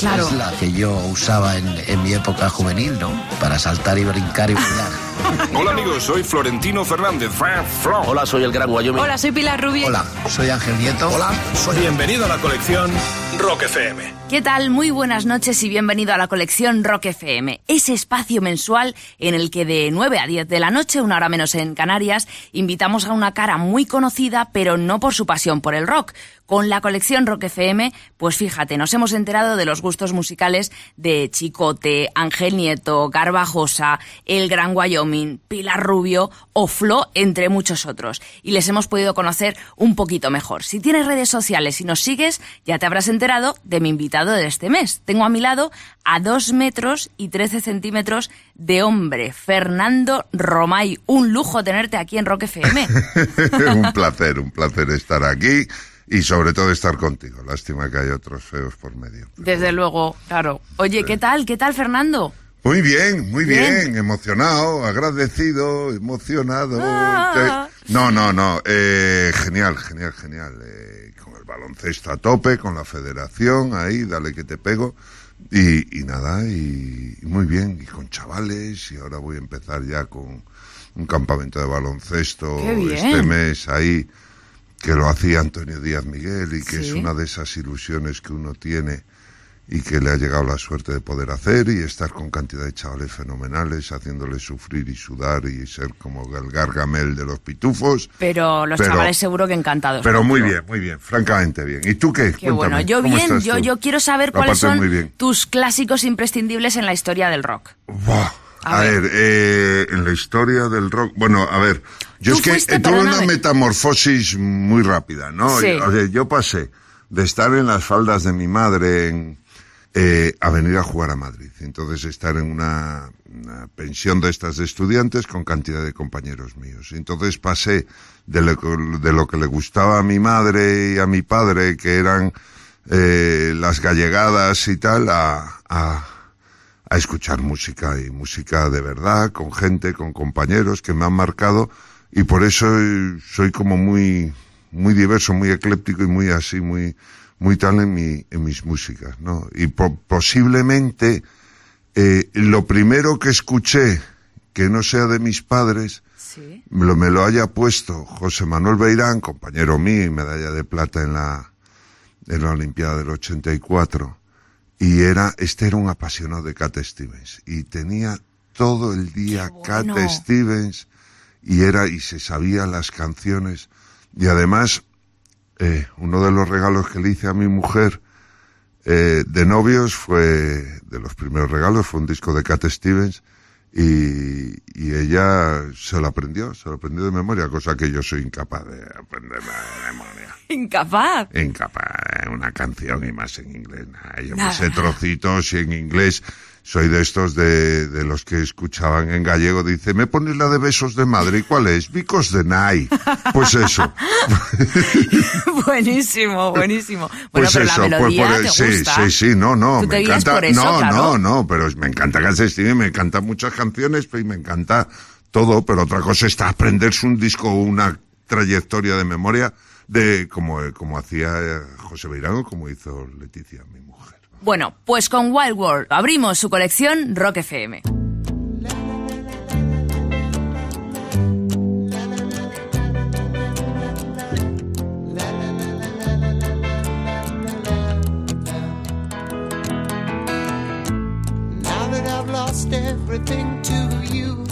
Claro. es la que yo usaba en, en mi época juvenil, ¿no? Para saltar y brincar y bailar. Hola amigos, soy Florentino Fernández. Flo. Hola, soy el Gran Wyoming. Hola, soy Pilar Rubio. Hola, soy Ángel Nieto. Hola, Soy bienvenido a la colección Rock FM. ¿Qué tal? Muy buenas noches y bienvenido a la colección Rock FM, ese espacio mensual en el que de 9 a 10 de la noche, una hora menos en Canarias, invitamos a una cara muy conocida, pero no por su pasión por el rock. Con la colección Rock FM, pues fíjate, nos hemos enterado de los gustos musicales de Chicote, Ángel Nieto, Garbajosa, El Gran Wyoming, Pilar Rubio o Flo, entre muchos otros. Y les hemos podido conocer un poquito mejor. Si tienes redes sociales y nos sigues, ya te habrás enterado de mi invitado de este mes. Tengo a mi lado a 2 metros y 13 centímetros de hombre, Fernando Romay. Un lujo tenerte aquí en Rock FM. un placer, un placer estar aquí y sobre todo estar contigo. Lástima que hay otros feos por medio. Desde luego, claro. Oye, ¿qué tal? ¿Qué tal, Fernando? Muy bien, muy bien, Bien. emocionado, agradecido, emocionado. Ah. No, no, no, eh, genial, genial, genial. eh, con el baloncesto a tope, con la federación, ahí, dale que te pego. Y, y nada, y, y muy bien, y con chavales, y ahora voy a empezar ya con un campamento de baloncesto este mes ahí, que lo hacía Antonio Díaz Miguel y que es una de esas ilusiones que uno tiene y que le ha llegado la suerte de poder hacer y estar con cantidad de chavales fenomenales, haciéndoles sufrir y sudar y ser como el gargamel de los pitufos. Pero los Pero- chavales seguro que encantados. Pero muy bien, muy bien, francamente bien. ¿Y tú qué? Qué bueno. Yo ¿cómo bien, yo, tú? yo quiero saber cuáles son tus clásicos imprescindibles en la historia del rock. Buah. A A, ver. ver, eh, en la historia del rock, bueno, a ver, yo es que eh, tuve una metamorfosis muy rápida, ¿no? Sí. Y, o sea, yo pasé de estar en las faldas de mi madre en, eh, a venir a jugar a Madrid. Entonces estar en una, una pensión de estas de estudiantes con cantidad de compañeros míos. Entonces pasé de lo, de lo que le gustaba a mi madre y a mi padre, que eran eh, las gallegadas y tal, a, a, a escuchar música y música de verdad, con gente, con compañeros que me han marcado y por eso soy como muy, muy diverso, muy ecléptico y muy así, muy, muy tal en mi, en mis músicas, ¿no? Y po- posiblemente, eh, lo primero que escuché que no sea de mis padres, Sí. me lo, me lo haya puesto José Manuel Beirán, compañero mío y medalla de plata en la, en la Olimpiada del 84. Y era, este era un apasionado de Cat Stevens. Y tenía todo el día Cat bueno. Stevens y era, y se sabía las canciones. Y además, eh, uno de los regalos que le hice a mi mujer, eh, de novios fue, de los primeros regalos, fue un disco de Cat Stevens y, y ella se lo aprendió, se lo aprendió de memoria, cosa que yo soy incapaz de aprender de memoria. Incapaz. Incapaz, una canción y más en inglés. Nah, yo Nada. me sé trocitos y en inglés soy de estos de, de los que escuchaban en gallego. Dice, ¿me pones la de besos de madre? ¿Y cuál es? Vicos de Night. Pues eso. buenísimo, buenísimo. Bueno, Pues pero eso, la pues por- te sí, gusta. sí, sí, no, no, Tú me encanta, por eso, no, claro. no, no, pero me encanta Stevens, me encantan muchas canciones, pero y me encanta todo, pero otra cosa está aprenderse un disco o una trayectoria de memoria de como, como hacía eh, José Beirán o como hizo Leticia, mi mujer. Bueno, pues con Wild World abrimos su colección Rock FM. Lost everything to you,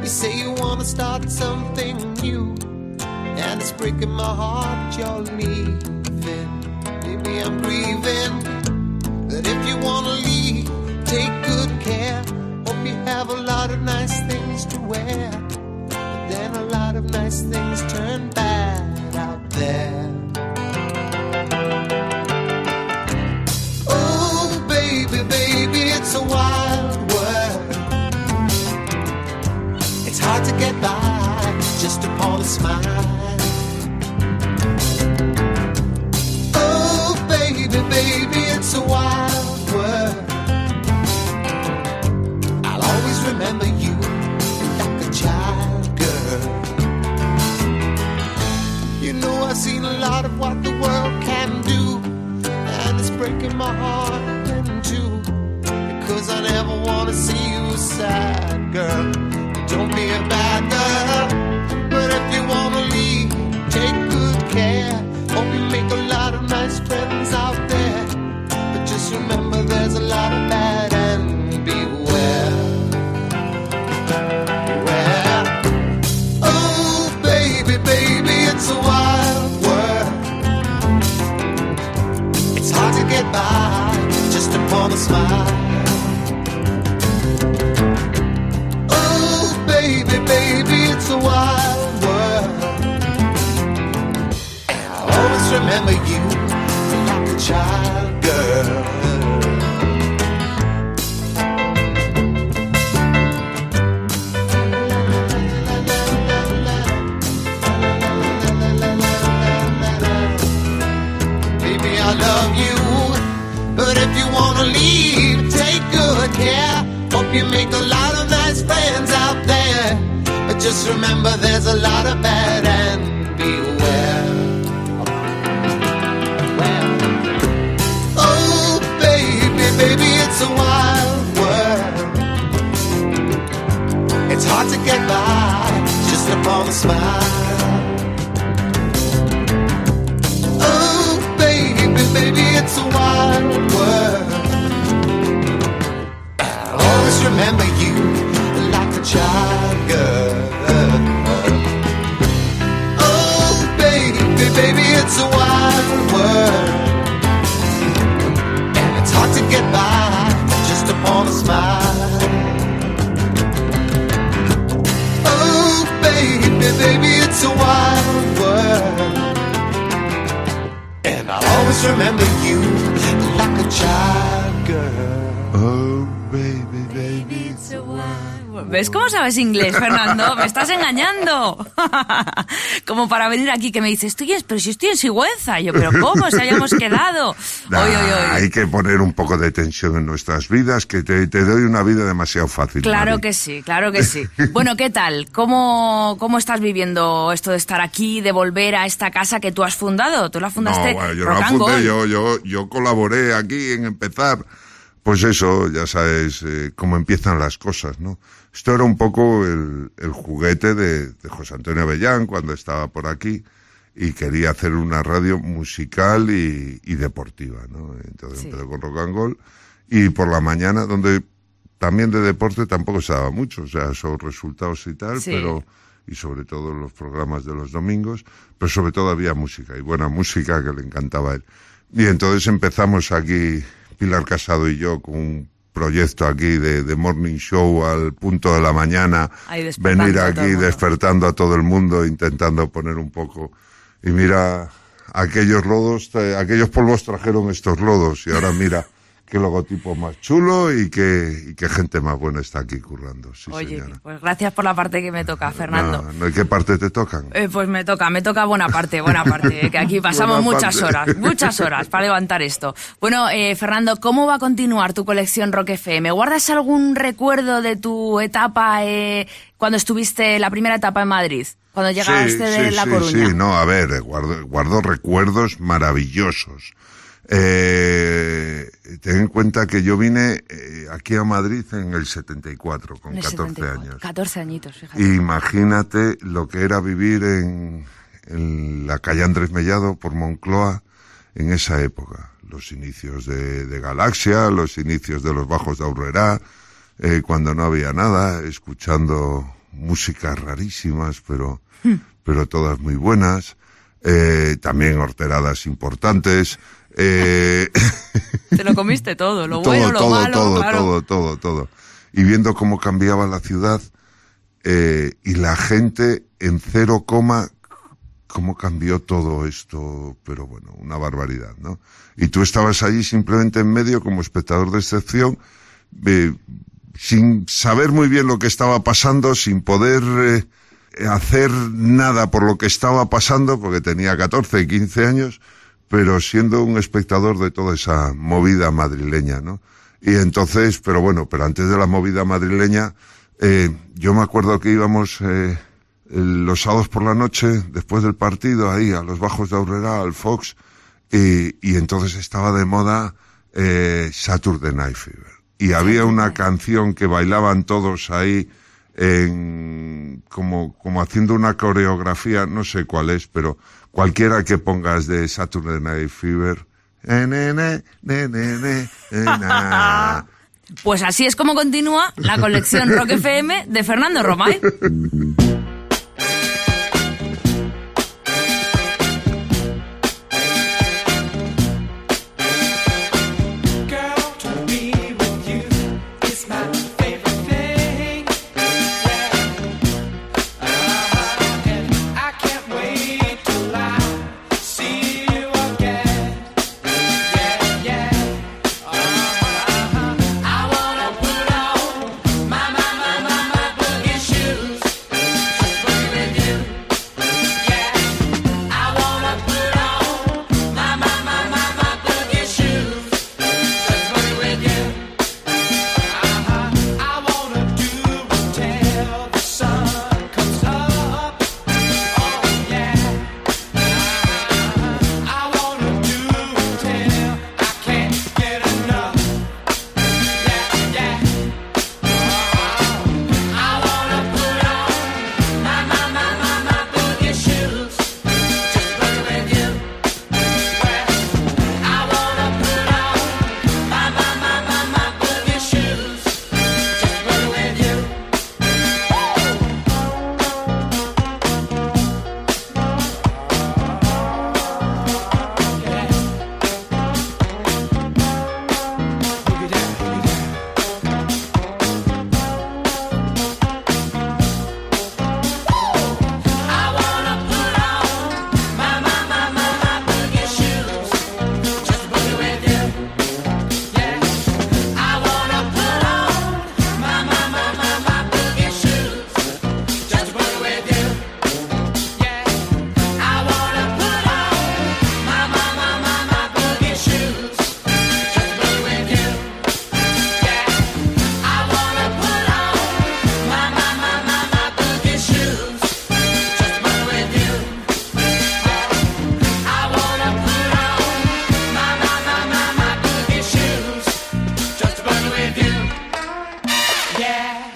you say you wanna start something new, and it's breaking my heart you're leaving. ¿Ves cómo sabes inglés, Fernando? Me estás engañando. Como para venir aquí que me dices, estoy, pero si estoy en Sigüenza. Yo, pero ¿cómo? Se hayamos quedado. Nah, Oy, oy, oy. Hay que poner un poco de tensión en nuestras vidas, que te, te doy una vida demasiado fácil. Claro Mari. que sí, claro que sí. Bueno, ¿qué tal? ¿Cómo, ¿Cómo estás viviendo esto de estar aquí, de volver a esta casa que tú has fundado? Tú la fundaste No, bueno, yo no la fundé, yo, yo, yo colaboré aquí en empezar. Pues eso, ya sabes eh, cómo empiezan las cosas, ¿no? Esto era un poco el, el juguete de, de José Antonio Avellán cuando estaba por aquí y quería hacer una radio musical y, y deportiva, ¿no? Entonces Sí. empezó con Rock and Roll y por la mañana, donde también de deporte tampoco se daba mucho, o sea, son resultados y tal, Sí. pero y sobre todo los programas de los domingos, pero sobre todo había música y buena música que le encantaba a él. Y entonces empezamos aquí, Pilar Casado y yo, con un proyecto aquí de, de morning show al punto de la mañana, venir aquí despertando a todo el mundo, intentando poner un poco. Y mira, aquellos lodos, eh, aquellos polvos trajeron estos lodos y ahora mira qué logotipo más chulo y qué, y qué gente más buena está aquí currando. Sí, Oye, señora. pues gracias por la parte que me toca, Fernando. No, no, ¿y ¿Qué parte te tocan? Eh, pues me toca, me toca buena parte, buena parte, eh, que aquí pasamos Buena muchas parte. horas, muchas horas para levantar esto. Bueno, eh, Fernando, ¿cómo va a continuar tu colección Rock FM? ¿Guardas algún recuerdo de tu etapa eh, cuando estuviste la primera etapa en Madrid? Cuando llegaste de La Coruña. Sí, no, a ver, eh, guardo, guardo recuerdos maravillosos. Eh, ten en cuenta que yo vine eh, aquí a Madrid en el 74, con el 14 74. años. 14 añitos, fíjate. Imagínate lo que era vivir en, en la calle Andrés Mellado por Moncloa en esa época. Los inicios de, de Galaxia, los inicios de los Bajos de Aurrera, eh, cuando no había nada, escuchando músicas rarísimas, pero, pero todas muy buenas. Eh, también horteradas importantes. Eh, Te lo comiste todo, lo todo, bueno, lo todo, malo, todo, claro. todo, todo, todo. Y viendo cómo cambiaba la ciudad eh, y la gente en cero coma, cómo cambió todo esto, pero bueno, una barbaridad, ¿no? Y tú estabas allí simplemente en medio como espectador de excepción, eh, sin saber muy bien lo que estaba pasando, sin poder eh, hacer nada por lo que estaba pasando, porque tenía 14, 15 años, pero siendo un espectador de toda esa movida madrileña, ¿no? Y entonces, pero bueno, pero antes de la movida madrileña, eh, yo me acuerdo que íbamos eh, los sábados por la noche, después del partido, ahí a los bajos de Aurrera, al Fox, y, y entonces estaba de moda eh, Saturday Night Fever. y había una canción que bailaban todos ahí en, como, como haciendo una coreografía, no sé cuál es, pero cualquiera que pongas de Saturday Night Fever. eh, eh. Pues así es como continúa la colección Rock FM de Fernando Romay.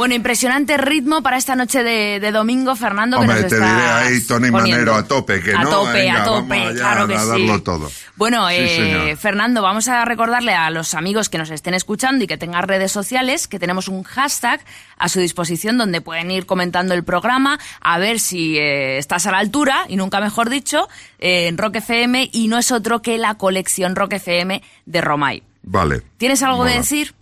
Bueno, impresionante ritmo para esta noche de, de domingo, Fernando. que Hombre, nos te diré ahí Tony poniendo. Manero a tope, que a no, tope, venga, a tope, vamos allá claro que a sí. darlo todo. Bueno, Sí, eh. Fernando, vamos a recordarle a los amigos que nos estén escuchando y que tengan redes sociales que tenemos un hashtag a su disposición donde pueden ir comentando el programa, a ver si eh, estás a la altura, y nunca mejor dicho, eh, en Rock FM, y no es otro que la colección Rock FM de Romay. Vale. ¿Tienes algo de Mola. decir?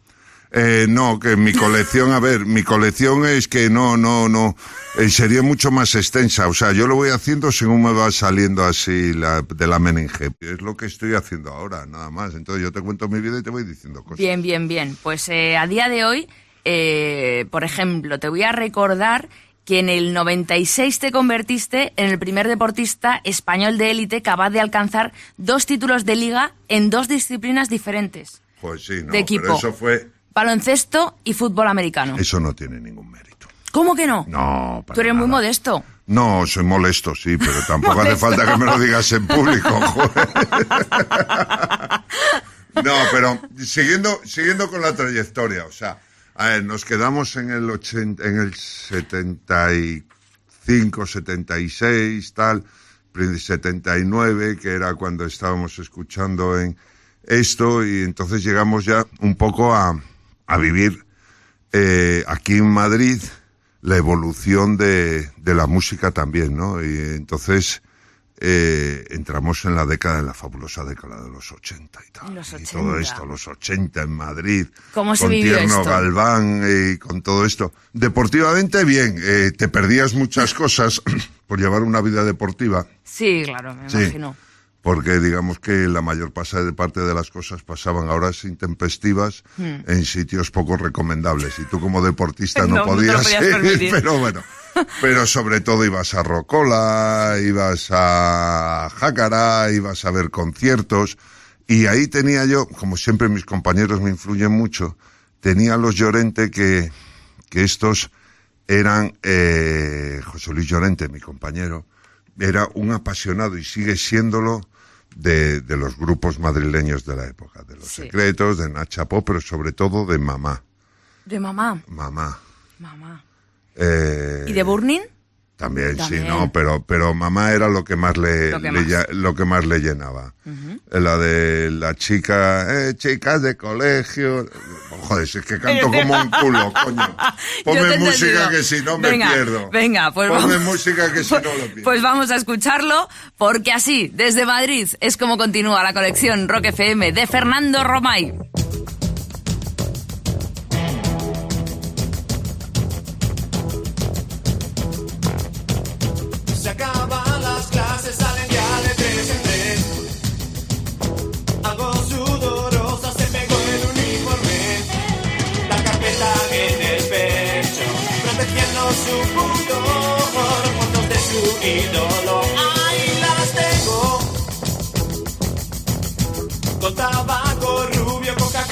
Eh, no, que mi colección, a ver, mi colección es que no, no, no, eh, sería mucho más extensa. O sea, yo lo voy haciendo según me va saliendo así la, de la meninge. Es lo que estoy haciendo ahora, nada más. Entonces yo te cuento mi vida y te voy diciendo cosas. Bien, bien, bien. Pues eh, a día de hoy, eh, por ejemplo, te voy a recordar que en el 96 te convertiste en el primer deportista español de élite capaz de alcanzar dos títulos de liga en dos disciplinas diferentes. Pues sí, no, de equipo. pero eso fue, Baloncesto y fútbol americano. eso no tiene ningún mérito. ¿Cómo que no? No, para Tú eres muy modesto. No, soy molesto, sí, pero tampoco hace falta que me lo digas en público, joder. No, pero siguiendo, siguiendo con la trayectoria, o sea, a ver, nos quedamos en el 80, en el 75, 76, tal, pri- 79, que era cuando estábamos escuchando en esto, y entonces llegamos ya un poco a, a vivir eh, aquí en Madrid la evolución de, de la música también, ¿no? Y entonces eh, entramos en la década, en la fabulosa década de los 80 y tal. Los Y todo 80. esto, los 80 en Madrid. ¿Cómo se con Tierno esto? Galván y con todo esto. Deportivamente, bien. eh, te perdías muchas cosas por llevar una vida deportiva. Sí, claro, me Sí. imagino. Porque digamos que la mayor parte de las cosas pasaban a horas intempestivas Hmm. en sitios poco recomendables. Y tú como deportista no, No, no podías, podías ir, pero bueno. Pero sobre todo ibas a Rocola, ibas a Jácara, ibas a ver conciertos. Y ahí tenía yo, como siempre mis compañeros me influyen mucho, tenía los Llorente que, que estos eran, eh, José Luis Llorente, mi compañero, era un apasionado y sigue siéndolo de, de los grupos madrileños de la época, de los Sí. secretos, de Nacha Pop, pero sobre todo de Mamá. De mamá. Mamá. Mamá. Eh, ¿Y de Burning? También, También. sí, no, pero, pero mamá era lo que más le, Lo que le más. ya- lo que más le llenaba. La de la chica, eh, chicas de colegio. Joder, si es que canto como un culo, coño. Ponme música que si no me Venga, pierdo. Venga, pues Ponme vamos. música que si no lo pierdo. Pues vamos a escucharlo, porque así, desde Madrid, es como continúa la colección Rock FM de Fernando Romay. Ídolo, ahí las tengo. Con tabaco rubio, Coca-Cola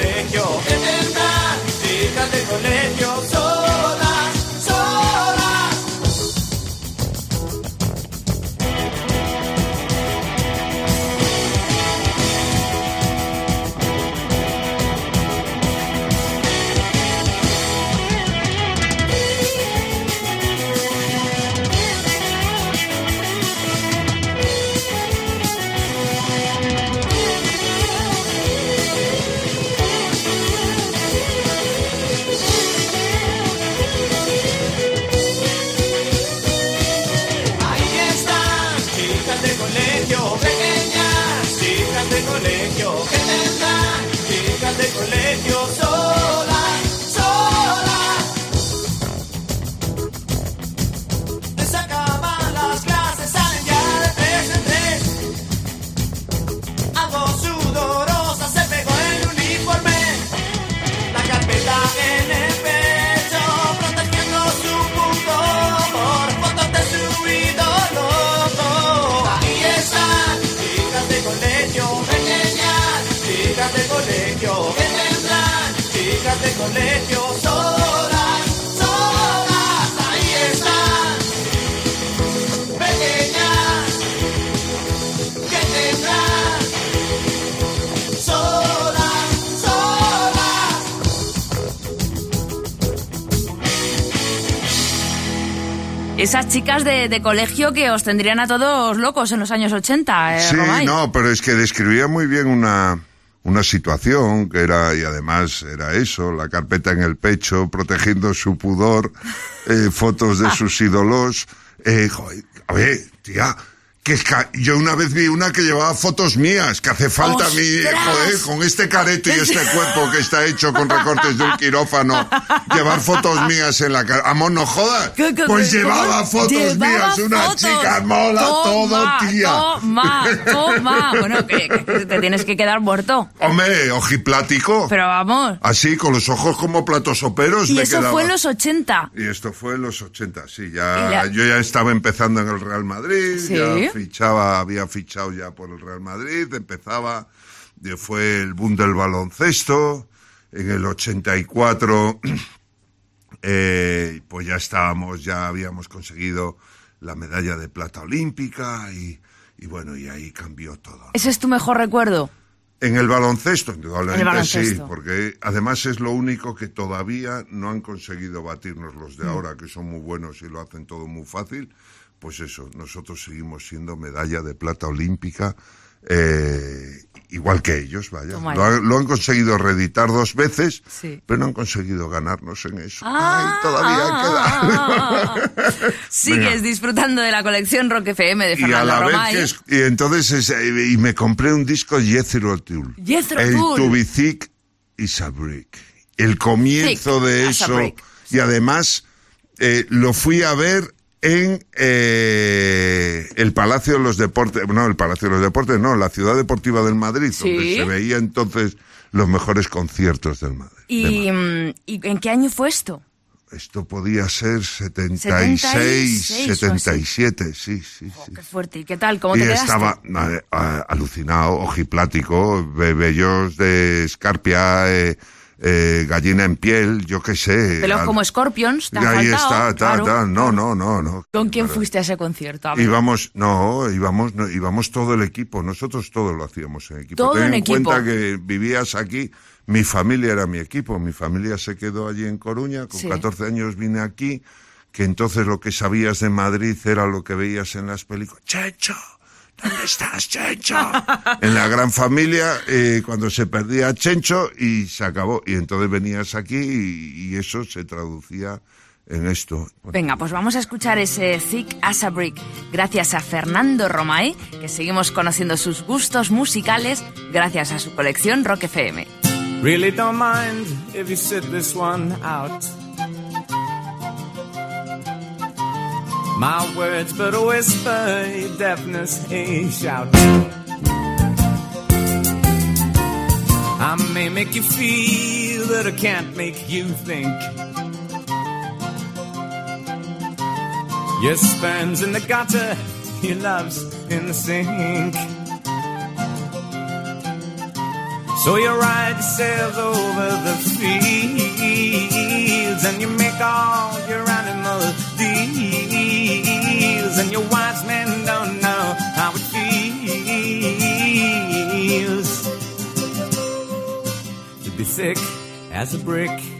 colegio, que tendrán, chicas de colegio, Esas chicas de, de colegio que os tendrían a todos locos en los años 80, eh, Sí, Romay. no, pero es que describía muy bien una, una situación que era, y además era eso, la carpeta en el pecho, protegiendo su pudor, eh, fotos de sus ídolos. Eh, joder, a ver, tía, que es ca- yo una vez vi una que llevaba fotos mías, que hace falta a mí, ¡Ostras! joder, con este careto y este cuerpo que está hecho con recortes de un quirófano, llevar fotos mías en la cara. Amor, no jodas. ¿Qué- qué- Pues qué- llevaba fotos Llevaba mías, una fotos. chica mola todo, Toma, tía. Toma, toma. Bueno, que, que te tienes que quedar muerto. Hombre, ojiplático. Pero vamos. Así, con los ojos como platos soperos Y me eso quedaba. fue en los 80. Y esto fue en los 80, sí, ya, la- yo ya estaba empezando en el Real Madrid, Sí. ya fichaba, había fichado ya por el Real Madrid, empezaba, fue el boom del baloncesto, en el 84, eh, pues ya estábamos, ya habíamos conseguido la medalla de plata olímpica y, y bueno, y ahí cambió todo. Ese es tu mejor recuerdo. En el baloncesto, indudablemente En el baloncesto. sí, porque además es lo único que todavía no han conseguido batirnos los Mm. de ahora, que son muy buenos y lo hacen todo muy fácil. Pues eso, nosotros seguimos siendo medalla de plata olímpica eh, igual que ellos, vaya. Lo, han- lo han conseguido reeditar dos veces, Sí. pero no han conseguido ganarnos en eso. Ah, Ay, todavía ah, queda. ah, ah. Sigues disfrutando de la colección Rock FM de y a Fernando la Romay. vez que es- y entonces es- eh, y me compré un disco Jethro Tull. Jethro el Thick is a Brick. El comienzo Thick de eso y además eh, lo fui a ver en eh, el Palacio de los Deportes, no, el Palacio de los Deportes, no, la Ciudad Deportiva del Madrid, Sí. donde se veía entonces los mejores conciertos del Madrid. ¿Y, mm, ¿Y en qué año fue esto? Esto podía ser 76, 76 o así. 77, sí, sí, sí. Qué fuerte. ¿Y qué tal? ¿Cómo y te quedaste? estaba eh, eh, alucinado, ojiplático, be- vellos de escarpia, eh, eh, gallina en piel, yo qué sé. Al- como Scorpions, han ahí faltado, está, ta, claro. ta. no, no, no, no. ¿Con quién fuiste a ese concierto? A. Íbamos, no, íbamos, no, íbamos todo el equipo, nosotros todo lo hacíamos en equipo. Todo Ten en en equipo. cuenta que vivías aquí, mi familia era mi equipo, mi familia se quedó allí en Coruña, con Sí. 14 años vine aquí, que entonces lo que sabías de Madrid era lo que veías en las películas. ¡Checho! ¿Dónde estás, Chencho? en la gran familia, eh, cuando se perdía Chencho y se acabó. Y entonces venías aquí y, y eso se traducía en esto. Venga, pues vamos a escuchar ese Thick as a Brick gracias a Fernando Romaé, que seguimos conociendo sus gustos musicales gracias a su colección Rock FM. Really don't mind if you sit this one out. My words, but a whisper, your deafness, a shout. I may make you feel that I can't make you think. Your sperm's in the gutter, your love's in the sink. So you ride yourselves over the fields and you make all your animal deals and your wise men don't know how it feels to be thick as a brick.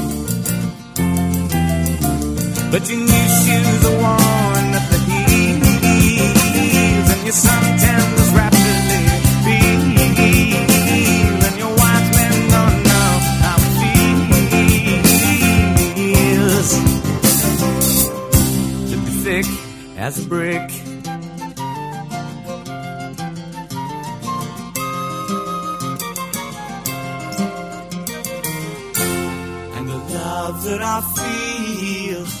But your new shoes are worn at the heels, and your suntans rapidly peel, and your wise men don't know how it feels. To be thick as a brick. And the love that I feel is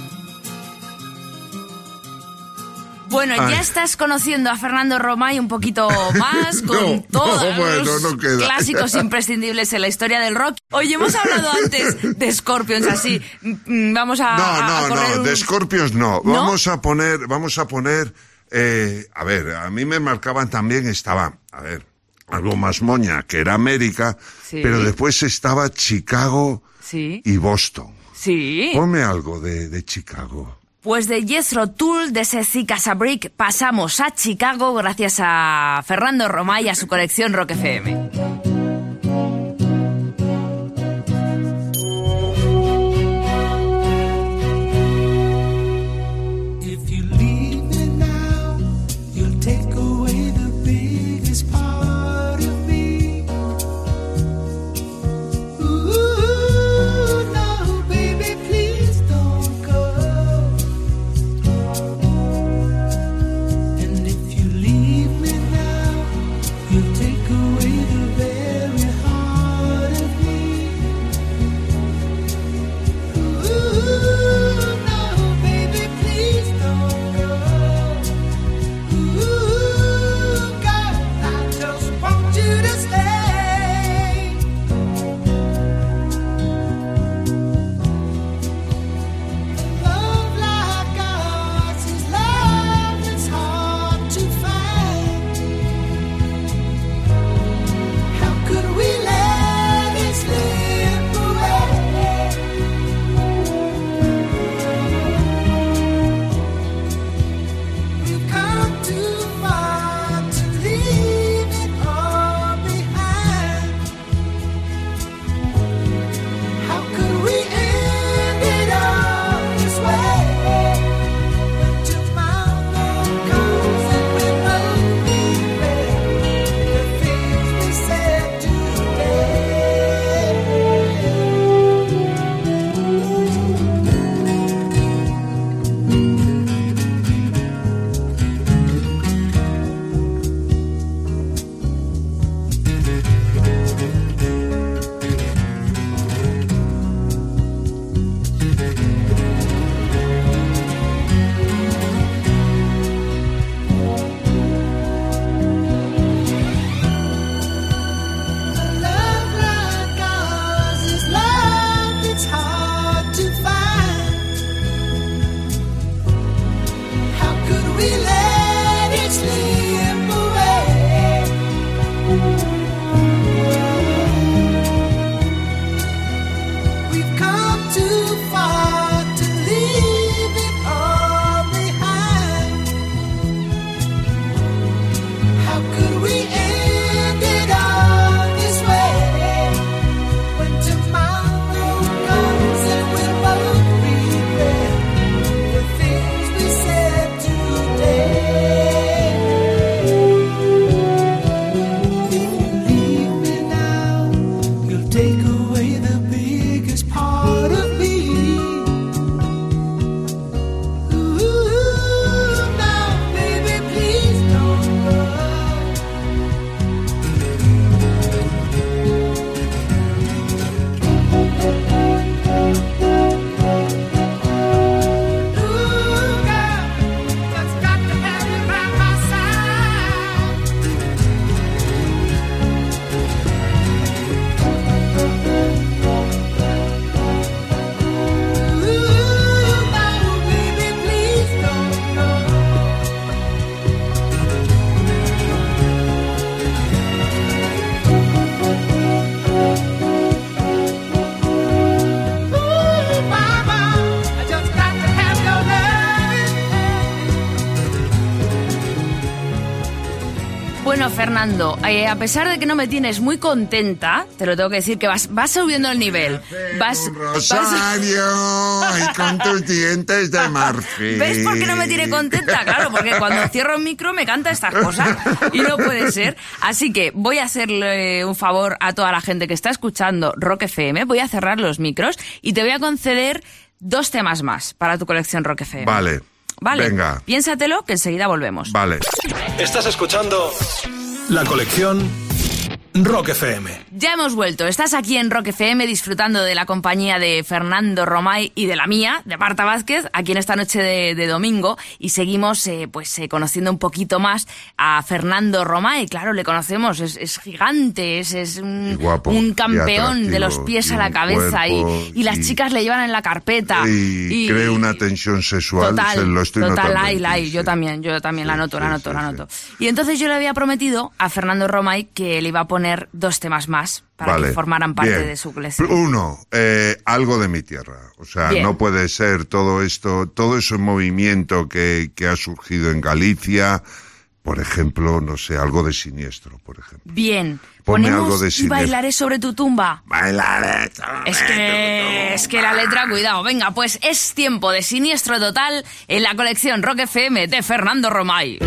Bueno, Ay. ya estás conociendo a Fernando Romay un poquito más con No, todos no, bueno, los no clásicos imprescindibles en la historia del rock. Oye, hemos hablado antes de Scorpions, así. Mm, Vamos a, No, a no, no, un- de Scorpions no. ¿No? Vamos a poner, vamos a poner, eh, a ver, a mí me marcaban también, estaba, a ver, algo más moña, que era América, Sí. pero después estaba Chicago Sí, y Boston. sí. Ponme algo de, de Chicago. Pues de Jethro Tull, de a Brick, pasamos a Chicago gracias a Fernando Romay y a su colección Rock FM. Fernando, eh, a pesar de que no me tienes muy contenta, te lo tengo que decir que vas, vas subiendo el nivel. Vas, Un rosario y con tus dientes de marfil. ¿Ves por qué no me tiene contenta? Claro, porque cuando cierro el micro me canta estas cosas y no puede ser. Así que voy a hacerle un favor a toda la gente que está escuchando Rock FM, voy a cerrar los micros y te voy a conceder dos temas más para tu colección Rock FM. Vale. Vale, Venga. piénsatelo que enseguida volvemos. Vale. Estás escuchando la colección Rock FM. Ya hemos vuelto. Estás aquí en Rock FM disfrutando de la compañía de Fernando Romay y de la mía, de Marta Vázquez, aquí en esta noche de, de domingo. Y seguimos eh, pues eh, conociendo un poquito más a Fernando Romay. Claro, le conocemos, es, es gigante, es, es un, Y guapo, un y campeón de los pies y a la cabeza. Y, cuerpo, y las y- chicas le llevan en la carpeta. Y, crea una tensión sexual. Total, se lo estoy total, la ti, hay. Yo sí. también, yo también la Sí, noto, la sí, noto, sí, la sí. noto. Y entonces yo le había prometido a Fernando Romay que le iba a poner dos temas más para Vale. que formaran parte Bien. de su colección. Uno, eh, algo de mi tierra. O sea, Bien. no puede ser todo esto, todo ese movimiento que, que ha surgido en Galicia. Por ejemplo, no sé, algo de siniestro, por ejemplo. Bien, Ponme ponemos algo de y cine. bailaré sobre tu tumba. Bailaré. Es que, es que la letra, cuidado. Venga, pues es tiempo de siniestro total en la colección Rock FM de Fernando Romay.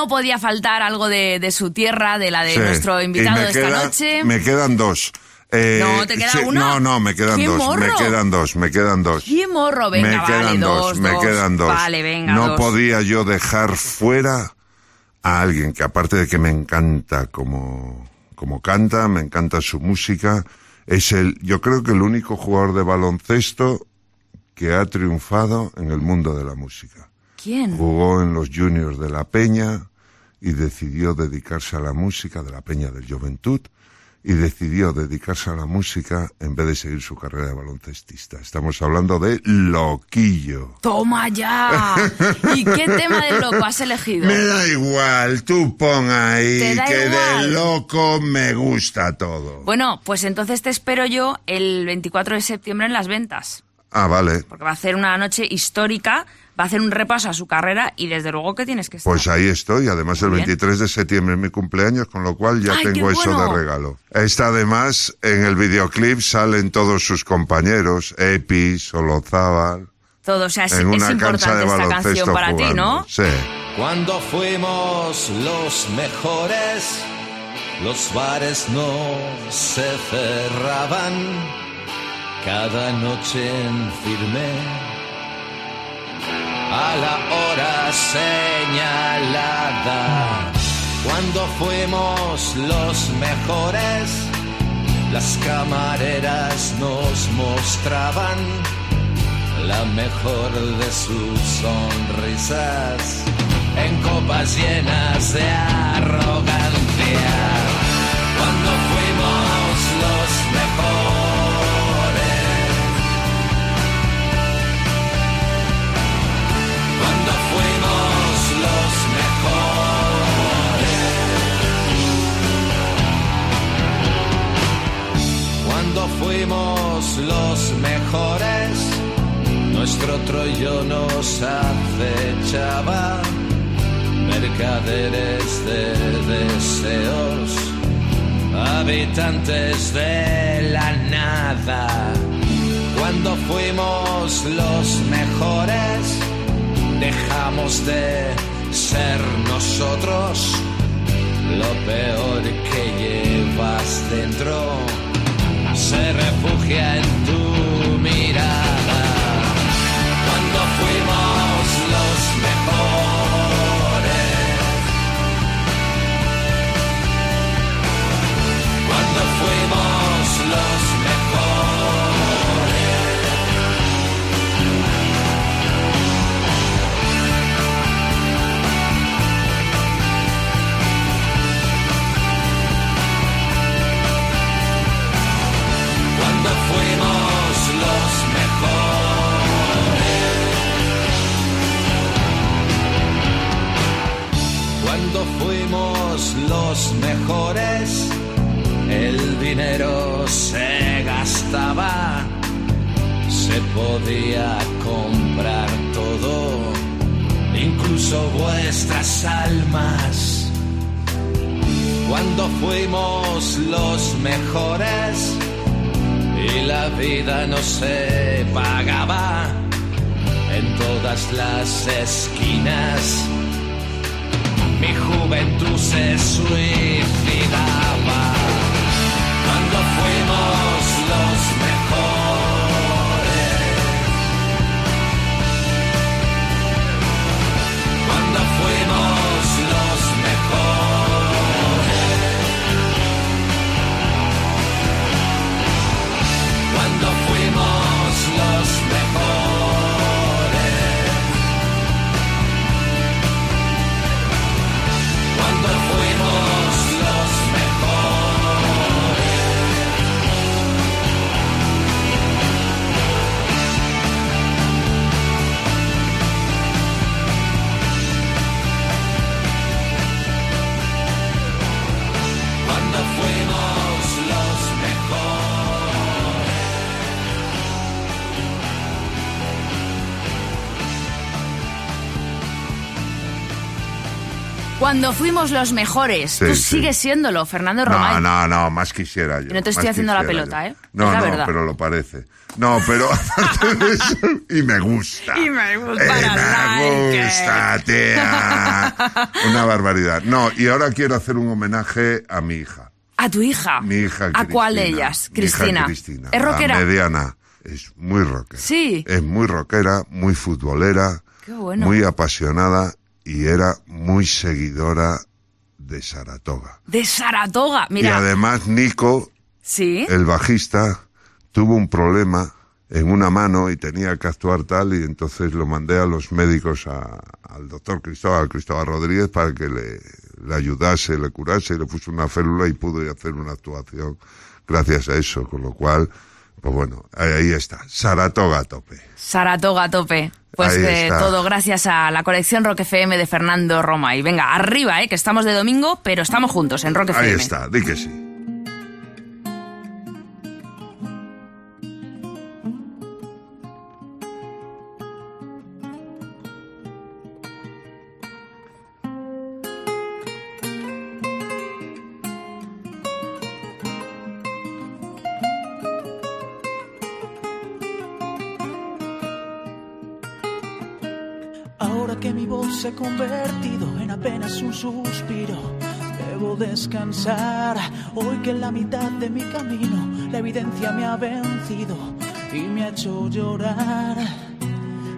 No podía faltar algo de, de su tierra, de la de Sí. nuestro invitado de esta queda- noche. Me quedan dos. Eh, No, ¿te queda una? No, no, me quedan ¡Qué dos. morro! Me quedan dos, me quedan dos. ¡Qué morro! Venga, me vale, quedan dos, me quedan dos. Vale, venga, no dos. podía yo dejar fuera a alguien que aparte de que me encanta como, como canta, me encanta su música, es el, yo creo que el único jugador de baloncesto que ha triunfado en el mundo de la música. ¿Quién? Jugó en los juniors de la Peña y decidió dedicarse a la música de la Peña del Juventud y decidió dedicarse a la música en vez de seguir su carrera de baloncestista. Estamos hablando de Loquillo. ¡Toma ya! ¿Y qué tema de loco has elegido? Me da igual, tú pon ahí ¿Te da que de loco me gusta todo. Bueno, pues entonces te espero yo el 24 de septiembre en las ventas. Ah, vale. Porque va a hacer una noche histórica, va a hacer un repaso a su carrera y desde luego que tienes que estar. Pues ahí estoy, además el Muy bien. 23 de septiembre es mi cumpleaños, con lo cual ya ¡Ay, qué tengo eso bueno! de regalo. Está además, en el videoclip salen todos sus compañeros, Epi, Solozábal, Todo, o sea, es, en es una cancha de importante esta baloncesto canción para ti. ¿no? Sí. Cuando fuimos los mejores, los bares no se cerraban. Cada noche en firme, a la hora señalada. Cuando fuimos los mejores, las camareras nos mostraban la mejor de sus sonrisas en copas llenas de arrogancia. Fuimos los mejores nuestro Troyo nos acechaba, mercaderes de deseos, habitantes de la nada. Cuando fuimos los mejores, dejamos de ser nosotros. Lo peor que llevas dentro se refugia en tu los mejores, el dinero se gastaba, se podía comprar todo, incluso vuestras almas. Cuando fuimos los mejores y la vida no se pagaba en todas las esquinas. Mi juventud se suicidaba Cuando fuimos los mejores. Sí, Tú sí. sigues siéndolo, Fernando No, Romay. no, no, más quisiera yo. Y no te estoy haciendo la pelota, yo. ¿eh? No, Es la no, verdad. pero lo parece. No, pero y me gusta. Y me gusta Y para me like. gusta, tía. Una barbaridad. No, y ahora quiero hacer un homenaje a mi hija. A tu hija. Mi hija ¿A cuál de Cristina. ellas? Mi hija Cristina. Cristina. ¿Es rockera? La mediana. Es muy rockera. Sí. Es muy rockera, muy futbolera, Qué bueno. muy apasionada y era muy seguidora de Saratoga. De Saratoga. Y Mira. además Nico, Sí. el bajista, tuvo un problema en una mano y tenía que actuar tal y entonces lo mandé a los médicos a- al doctor Cristóbal, Cristóbal Rodríguez para que le, le ayudase, le curase, le puso una férula y pude hacer una actuación gracias a eso, con lo cual, pues bueno, ahí, ahí está, Saratoga a tope. Saratoga a tope. Pues Ahí está. todo gracias a la colección Rock FM de Fernando Roma. Y venga, arriba, eh, que estamos de domingo, pero estamos juntos en Rock Ahí FM. está, di que sí. Convertido en apenas un suspiro, debo descansar. Hoy que en la mitad de mi camino la evidencia me ha vencido y me ha hecho llorar.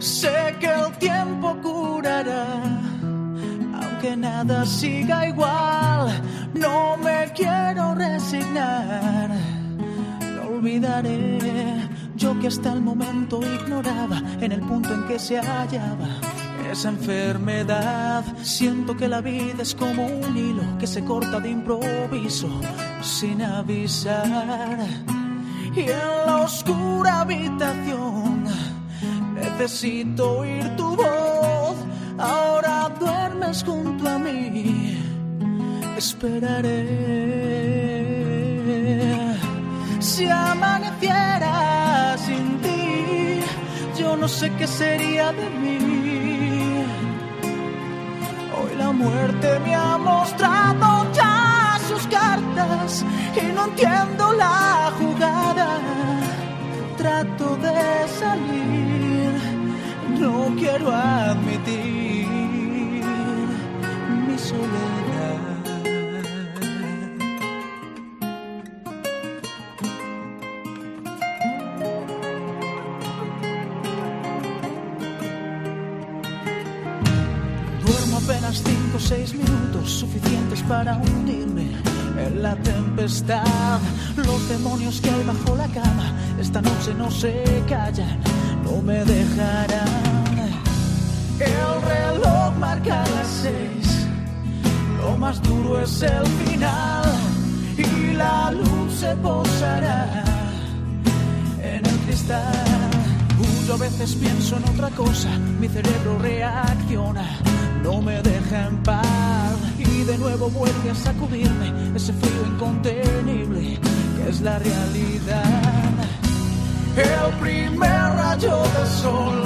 Sé que el tiempo curará, aunque nada siga igual. No me quiero resignar, no olvidaré. Yo que hasta el momento ignoraba en el punto en que se hallaba esa enfermedad. Siento que la vida es como un hilo que se corta de improviso sin avisar. Y en la oscura habitación necesito oír tu voz. Ahora duermes junto a mí. Esperaré. Si amaneciera sin ti, yo no sé qué sería de mí. La muerte me ha mostrado ya sus cartas y no entiendo la jugada. Trato de salir, no quiero admitir mi soledad. Para hundirme en la tempestad. Los demonios que hay bajo la cama esta noche no se callan, no me dejarán. El reloj marca las seis, lo más duro es el final y la luz se posará en el cristal. Yo a veces pienso en otra cosa, mi cerebro reacciona, no me deja en paz y de nuevo vuelve a sacudirme ese frío incontenible que es la realidad. El primer rayo del sol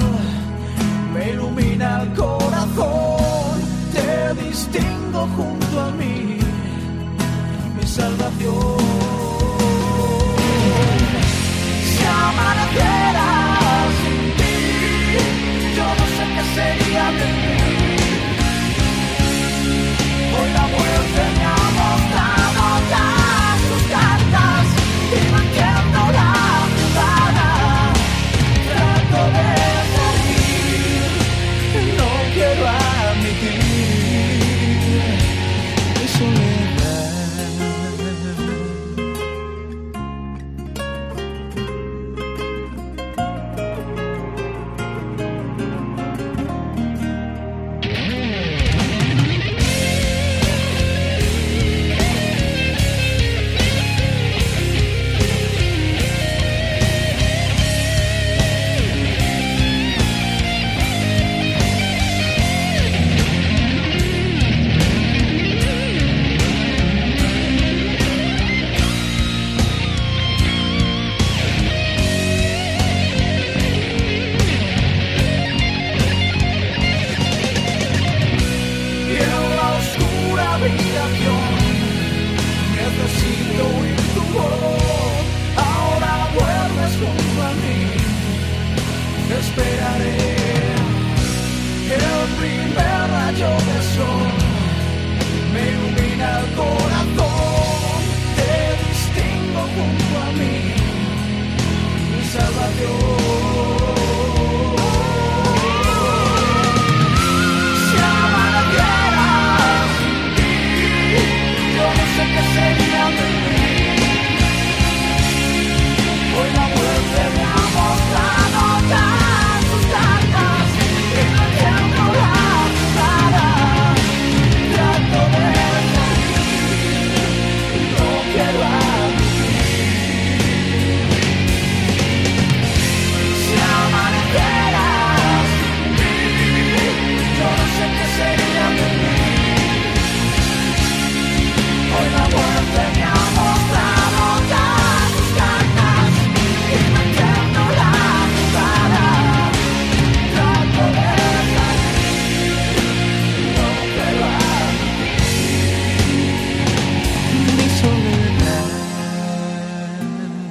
me ilumina el corazón, te distingo junto a mí, mi salvación. Si amaneciera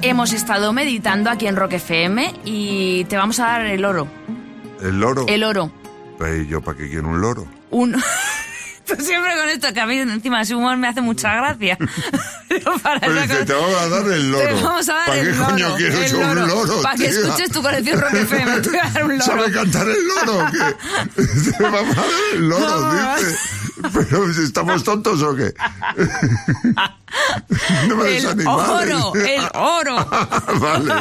hemos estado meditando aquí en Rock FM y te vamos a dar el oro. ¿El loro? El oro. Pues, ¿Yo para qué quiero un loro? Un... Tú siempre con esto, que a mí encima su humor me hace mucha gracia. Pero para Pues dice, cosa- te vamos a dar el loro. Te vamos a dar ¿Para el qué loro, coño quiero un loro? Para que escuches tu colección Rock FM, te voy a dar un loro. ¿Sabe cantar el loro qué? Te vamos a dar el loro, Vamos. dice. Pero estamos tontos o qué. No me el oro, el oro. Vale.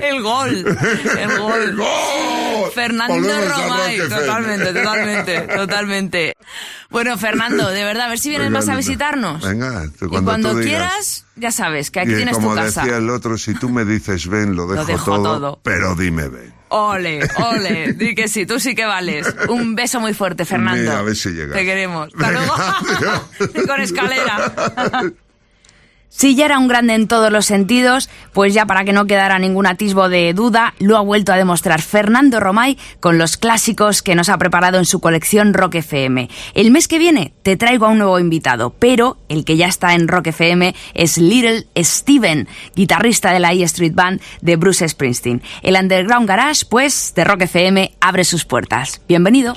el gol, el gol. Fernando Volvemos Romay, totalmente, totalmente, totalmente. Bueno, Fernando, de verdad, a ver si vienes Venga, más a visitarnos. Venga, tú y cuando, cuando tú digas. quieras, ya sabes que aquí Y tienes como tu casa. decía el otro, si tú me dices ven, lo dejo, dejo todo, todo. pero dime ven. Ole, ole, di que sí, tú sí que vales. Un beso muy fuerte, Fernando. A ver si llegas. Te queremos. Hasta luego. Con escalera. Si ya era un grande en todos los sentidos, pues ya para que no quedara ningún atisbo de duda, lo ha vuelto a demostrar Fernando Romay con los clásicos que nos ha preparado en su colección Rock FM. El mes que viene te traigo a un nuevo invitado, pero el que ya está en Rock FM es Little Steven, guitarrista de la E Street Band de Bruce Springsteen. El Underground Garage, pues, de Rock FM abre sus puertas. Bienvenido.